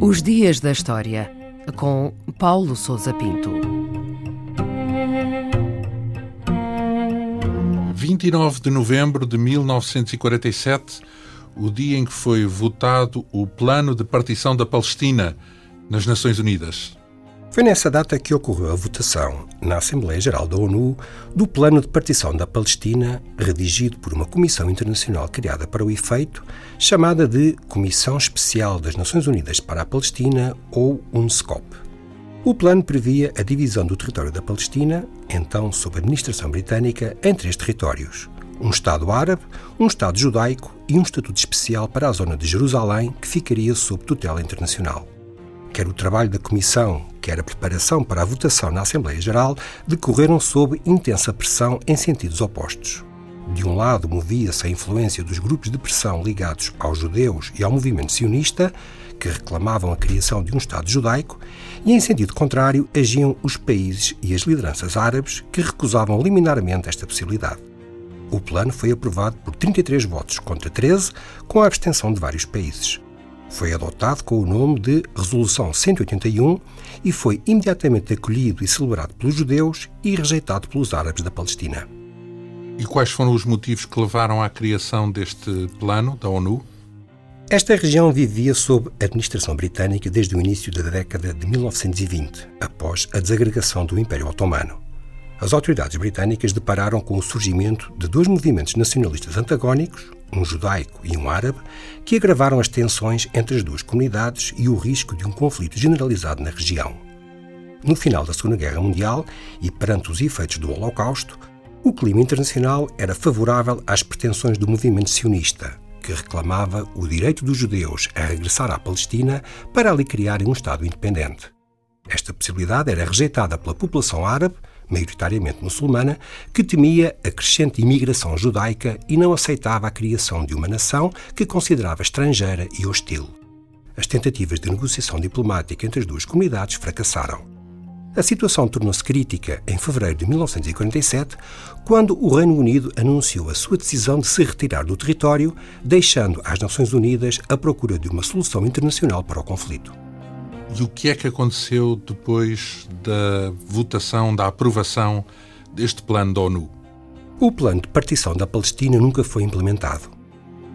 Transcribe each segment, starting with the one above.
Os Dias da História, com Paulo Souza Pinto. 29 de novembro de 1947, o dia em que foi votado o Plano de Partição da Palestina nas Nações Unidas. Foi nessa data que ocorreu a votação, na Assembleia Geral da ONU, do Plano de Partição da Palestina, redigido por uma comissão internacional criada para o efeito, chamada de Comissão Especial das Nações Unidas para a Palestina, ou UNSCOP. O plano previa a divisão do território da Palestina, então sob administração britânica, em três territórios: um Estado árabe, um Estado judaico e um estatuto especial para a zona de Jerusalém, que ficaria sob tutela internacional. Quer o trabalho da Comissão, quer a preparação para a votação na Assembleia Geral, decorreram sob intensa pressão em sentidos opostos. De um lado, movia-se a influência dos grupos de pressão ligados aos judeus e ao movimento sionista, que reclamavam a criação de um Estado judaico, e em sentido contrário agiam os países e as lideranças árabes que recusavam liminarmente esta possibilidade. O plano foi aprovado por 33 votos contra 13, com a abstenção de vários países. Foi adotado com o nome de Resolução 181 e foi imediatamente acolhido e celebrado pelos judeus e rejeitado pelos árabes da Palestina. E quais foram os motivos que levaram à criação deste plano da ONU? Esta região vivia sob administração britânica desde o início da década de 1920, após a desagregação do Império Otomano as autoridades britânicas depararam com o surgimento de dois movimentos nacionalistas antagónicos, um judaico e um árabe, que agravaram as tensões entre as duas comunidades e o risco de um conflito generalizado na região. No final da Segunda Guerra Mundial e perante os efeitos do Holocausto, o clima internacional era favorável às pretensões do movimento sionista, que reclamava o direito dos judeus a regressar à Palestina para ali criarem um Estado independente. Esta possibilidade era rejeitada pela população árabe maioritariamente muçulmana, que temia a crescente imigração judaica e não aceitava a criação de uma nação que considerava estrangeira e hostil. As tentativas de negociação diplomática entre as duas comunidades fracassaram. A situação tornou-se crítica em fevereiro de 1947, quando o Reino Unido anunciou a sua decisão de se retirar do território, deixando às Nações Unidas a procura de uma solução internacional para o conflito. E o que é que aconteceu depois da votação, da aprovação deste plano da ONU? O plano de partição da Palestina nunca foi implementado.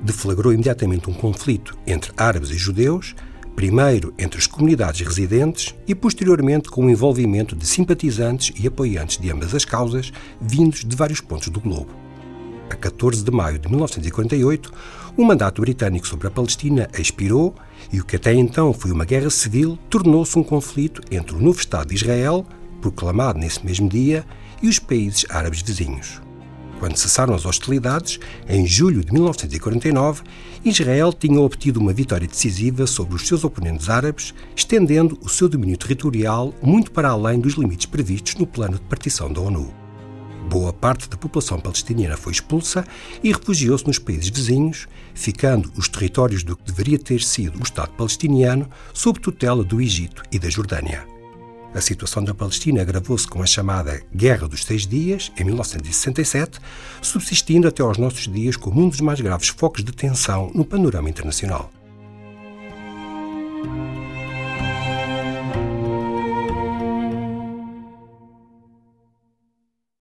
Deflagrou imediatamente um conflito entre árabes e judeus, primeiro entre as comunidades residentes e posteriormente com o envolvimento de simpatizantes e apoiantes de ambas as causas, vindos de vários pontos do globo. A 14 de maio de 1948, o mandato britânico sobre a Palestina expirou e o que até então foi uma guerra civil tornou-se um conflito entre o novo Estado de Israel, proclamado nesse mesmo dia, e os países árabes vizinhos. Quando cessaram as hostilidades, em julho de 1949, Israel tinha obtido uma vitória decisiva sobre os seus oponentes árabes, estendendo o seu domínio territorial muito para além dos limites previstos no plano de partição da ONU. Boa parte da população palestiniana foi expulsa e refugiou-se nos países vizinhos, ficando os territórios do que deveria ter sido o Estado palestiniano sob tutela do Egito e da Jordânia. A situação da Palestina agravou-se com a chamada Guerra dos Seis Dias, em 1967, subsistindo até aos nossos dias como um dos mais graves focos de tensão no panorama internacional.